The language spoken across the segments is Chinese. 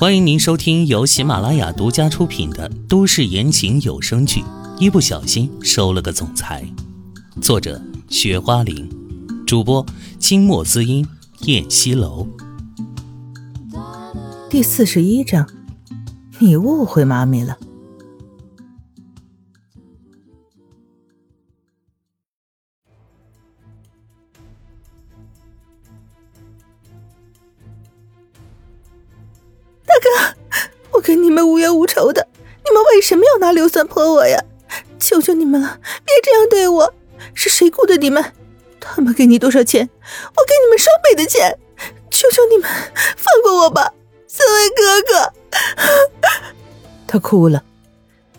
欢迎您收听由喜马拉雅独家出品的都市言情有声剧《一不小心收了个总裁》，作者：雪花玲，主播：清墨滋音、燕西楼。第四十一章，你误会妈咪了。要拿硫酸泼我呀？求求你们了，别这样对我！是谁雇的你们？他们给你多少钱？我给你们双倍的钱！求求你们放过我吧，三位哥哥！他哭了，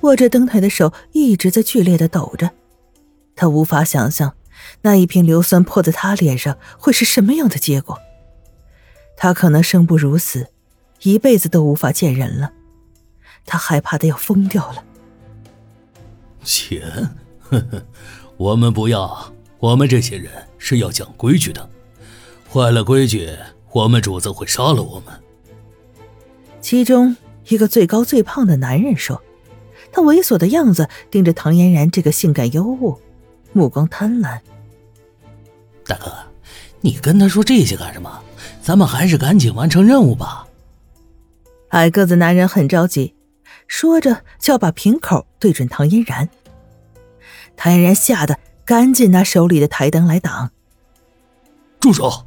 握着灯台的手一直在剧烈的抖着。他无法想象那一瓶硫酸泼在他脸上会是什么样的结果。他可能生不如死，一辈子都无法见人了。他害怕的要疯掉了。钱，呵呵，我们不要。我们这些人是要讲规矩的，坏了规矩，我们主子会杀了我们。其中一个最高最胖的男人说：“他猥琐的样子盯着唐嫣然这个性感尤物，目光贪婪。”大哥，你跟他说这些干什么？咱们还是赶紧完成任务吧。矮个子男人很着急。说着，就要把瓶口对准唐嫣然。唐嫣然吓得赶紧拿手里的台灯来挡。住手！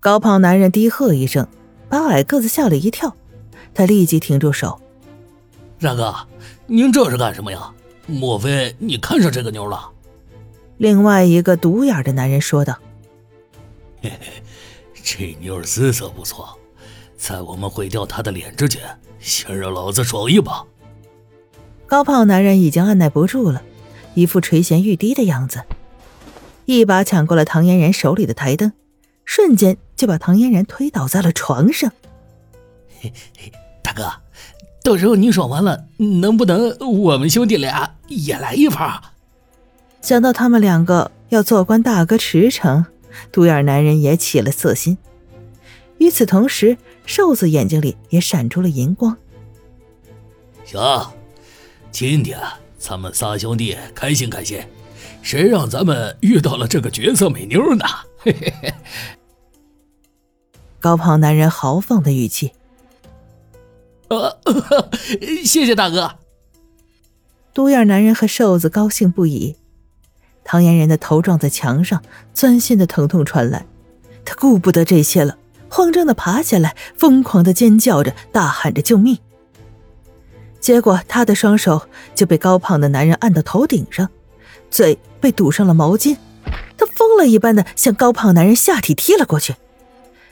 高胖男人低喝一声，把矮个子吓了一跳。他立即停住手。大哥，您这是干什么呀？莫非你看上这个妞了？另外一个独眼的男人说道：“嘿嘿，这妞姿色不错。”在我们毁掉他的脸之前，先让老子爽一把！高胖男人已经按耐不住了，一副垂涎欲滴的样子，一把抢过了唐嫣然手里的台灯，瞬间就把唐嫣然推倒在了床上。嘿嘿，大哥，到时候你爽完了，能不能我们兄弟俩也来一盘？想到他们两个要做官大哥驰骋，独眼男人也起了色心。与此同时，瘦子眼睛里也闪出了银光。行，今天咱们仨兄弟开心开心，谁让咱们遇到了这个绝色美妞呢？嘿嘿嘿。高胖男人豪放的语气。呃，谢谢大哥。独眼男人和瘦子高兴不已。唐嫣然的头撞在墙上，钻心的疼痛传来，他顾不得这些了。慌张的爬起来，疯狂的尖叫着，大喊着救命。结果，他的双手就被高胖的男人按到头顶上，嘴被堵上了毛巾。他疯了一般的向高胖男人下体踢了过去。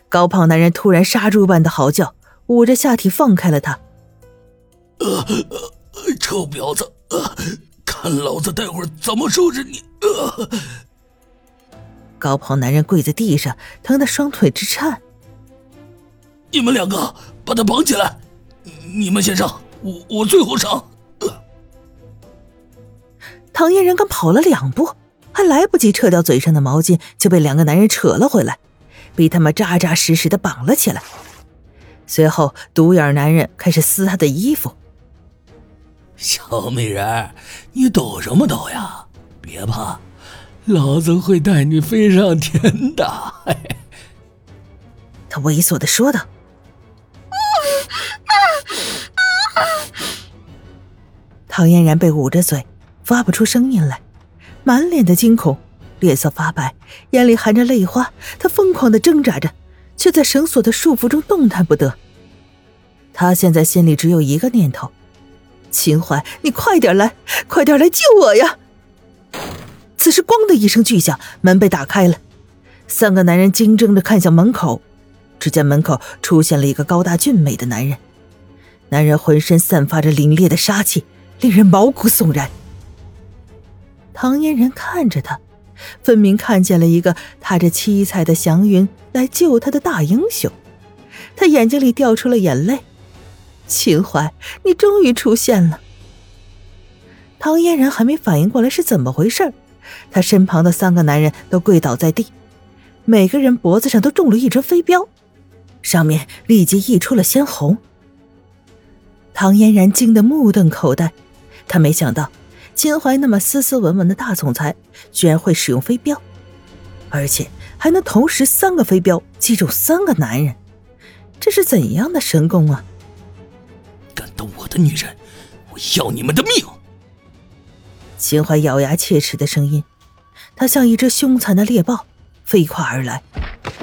高胖男人突然杀猪般的嚎叫，捂着下体放开了他。呃，臭婊子，看老子待会儿怎么收拾你！高胖男人跪在地上，疼得双腿直颤。你们两个把他绑起来，你们先上，我我最后上。唐嫣然刚跑了两步，还来不及撤掉嘴上的毛巾，就被两个男人扯了回来，被他们扎扎实实的绑了起来。随后，独眼男人开始撕她的衣服。小美人，你抖什么抖呀？别怕，老子会带你飞上天的。嘿 他猥琐的说道。唐嫣然被捂着嘴，发不出声音来，满脸的惊恐，脸色发白，眼里含着泪花。她疯狂的挣扎着，却在绳索的束缚中动弹不得。他现在心里只有一个念头：秦淮，你快点来，快点来救我呀！此时，咣的一声巨响，门被打开了，三个男人惊怔的看向门口，只见门口出现了一个高大俊美的男人，男人浑身散发着凛冽的杀气。令人毛骨悚然。唐嫣然看着他，分明看见了一个踏着七彩的祥云来救他的大英雄。他眼睛里掉出了眼泪。秦淮，你终于出现了。唐嫣然还没反应过来是怎么回事，他身旁的三个男人都跪倒在地，每个人脖子上都中了一只飞镖。上面立即溢出了鲜红。唐嫣然惊得目瞪口呆，他没想到秦淮那么斯斯文文的大总裁，居然会使用飞镖，而且还能同时三个飞镖击中三个男人，这是怎样的神功啊！敢动我的女人，我要你们的命！秦淮咬牙切齿的声音，他像一只凶残的猎豹，飞快而来，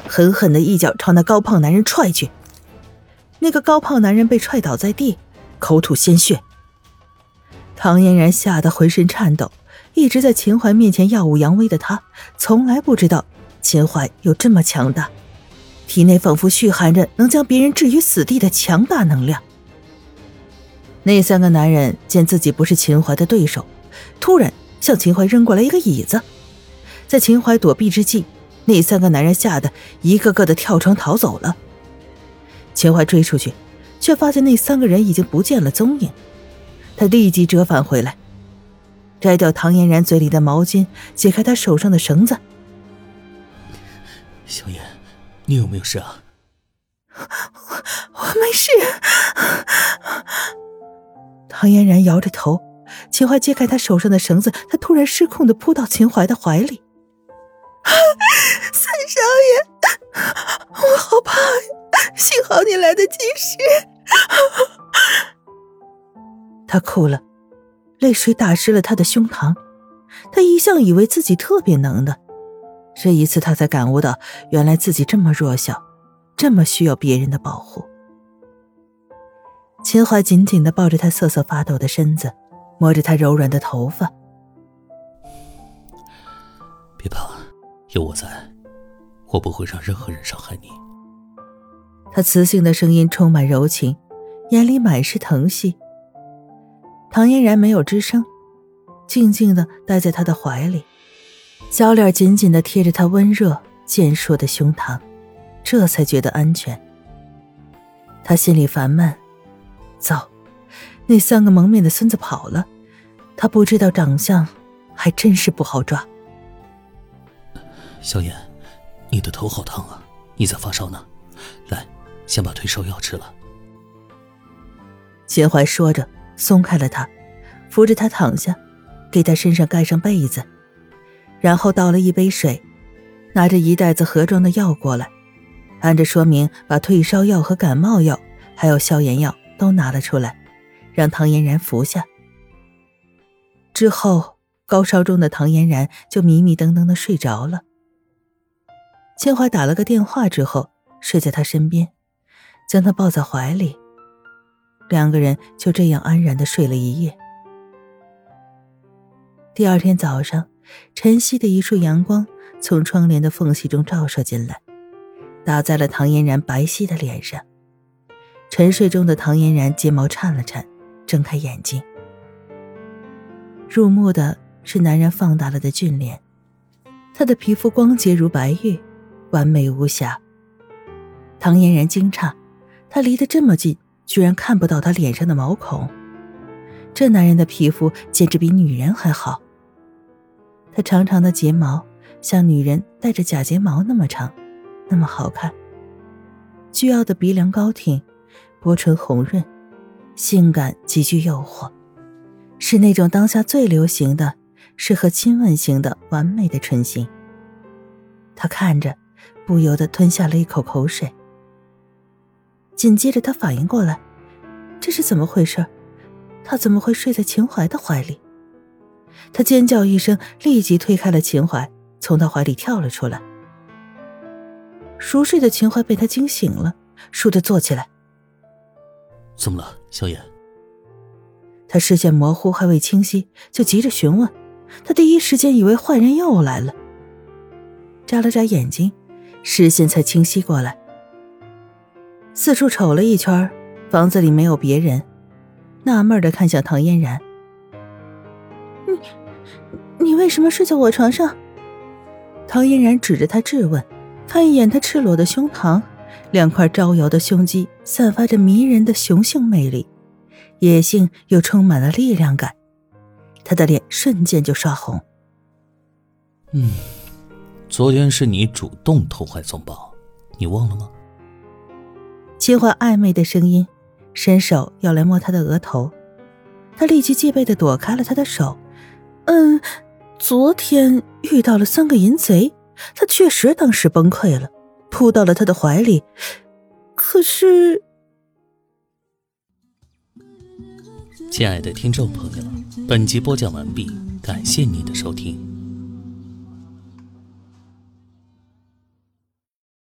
狠狠的一脚朝那高胖男人踹去。那个高胖男人被踹倒在地。口吐鲜血，唐嫣然吓得浑身颤抖。一直在秦淮面前耀武扬威的他，从来不知道秦淮有这么强大，体内仿佛蓄含着能将别人置于死地的强大能量。那三个男人见自己不是秦淮的对手，突然向秦淮扔过来一个椅子。在秦淮躲避之际，那三个男人吓得一个个的跳窗逃走了。秦淮追出去。却发现那三个人已经不见了踪影，他立即折返回来，摘掉唐嫣然嘴里的毛巾，解开她手上的绳子。小燕，你有没有事啊？我我没事。唐嫣然摇着头，秦淮揭开她手上的绳子，她突然失控的扑到秦淮的怀里。三少爷，我好怕呀！幸好你来得及时。他哭了，泪水打湿了他的胸膛。他一向以为自己特别能的，这一次他才感悟到，原来自己这么弱小，这么需要别人的保护。秦淮紧紧的抱着他瑟瑟发抖的身子，摸着他柔软的头发。别怕，有我在，我不会让任何人伤害你。他磁性的声音充满柔情。眼里满是疼惜。唐嫣然没有吱声，静静的待在他的怀里，小脸紧紧的贴着他温热健硕的胸膛，这才觉得安全。他心里烦闷，糟，那三个蒙面的孙子跑了，他不知道长相，还真是不好抓。小燕，你的头好烫啊，你在发烧呢，来，先把退烧药吃了。秦淮说着，松开了他，扶着他躺下，给他身上盖上被子，然后倒了一杯水，拿着一袋子盒装的药过来，按着说明把退烧药和感冒药，还有消炎药都拿了出来，让唐嫣然服下。之后，高烧中的唐嫣然就迷迷瞪瞪的睡着了。千淮打了个电话之后，睡在他身边，将他抱在怀里。两个人就这样安然的睡了一夜。第二天早上，晨曦的一束阳光从窗帘的缝隙中照射进来，打在了唐嫣然白皙的脸上。沉睡中的唐嫣然睫毛颤了颤，睁开眼睛。入目的是男人放大了的俊脸，他的皮肤光洁如白玉，完美无瑕。唐嫣然惊诧，他离得这么近。居然看不到他脸上的毛孔，这男人的皮肤简直比女人还好。他长长的睫毛像女人戴着假睫毛那么长，那么好看。倨傲的鼻梁高挺，薄唇红润，性感极具诱惑，是那种当下最流行的、适合亲吻型的完美的唇形。他看着，不由得吞下了一口口水。紧接着，他反应过来，这是怎么回事？他怎么会睡在秦淮的怀里？他尖叫一声，立即推开了秦淮，从他怀里跳了出来。熟睡的秦淮被他惊醒了，倏地坐起来。怎么了，萧炎？他视线模糊，还未清晰，就急着询问。他第一时间以为坏人又来了，眨了眨眼睛，视线才清晰过来。四处瞅了一圈，房子里没有别人，纳闷的看向唐嫣然：“你，你为什么睡在我床上？”唐嫣然指着他质问，看一眼他赤裸的胸膛，两块招摇的胸肌散发着迷人的雄性魅力，野性又充满了力量感，他的脸瞬间就刷红。嗯，昨天是你主动偷怀送抱，你忘了吗？切换暧昧的声音，伸手要来摸他的额头，他立即戒备的躲开了他的手。嗯，昨天遇到了三个淫贼，他确实当时崩溃了，扑到了他的怀里。可是，亲爱的听众朋友，本集播讲完毕，感谢您的收听。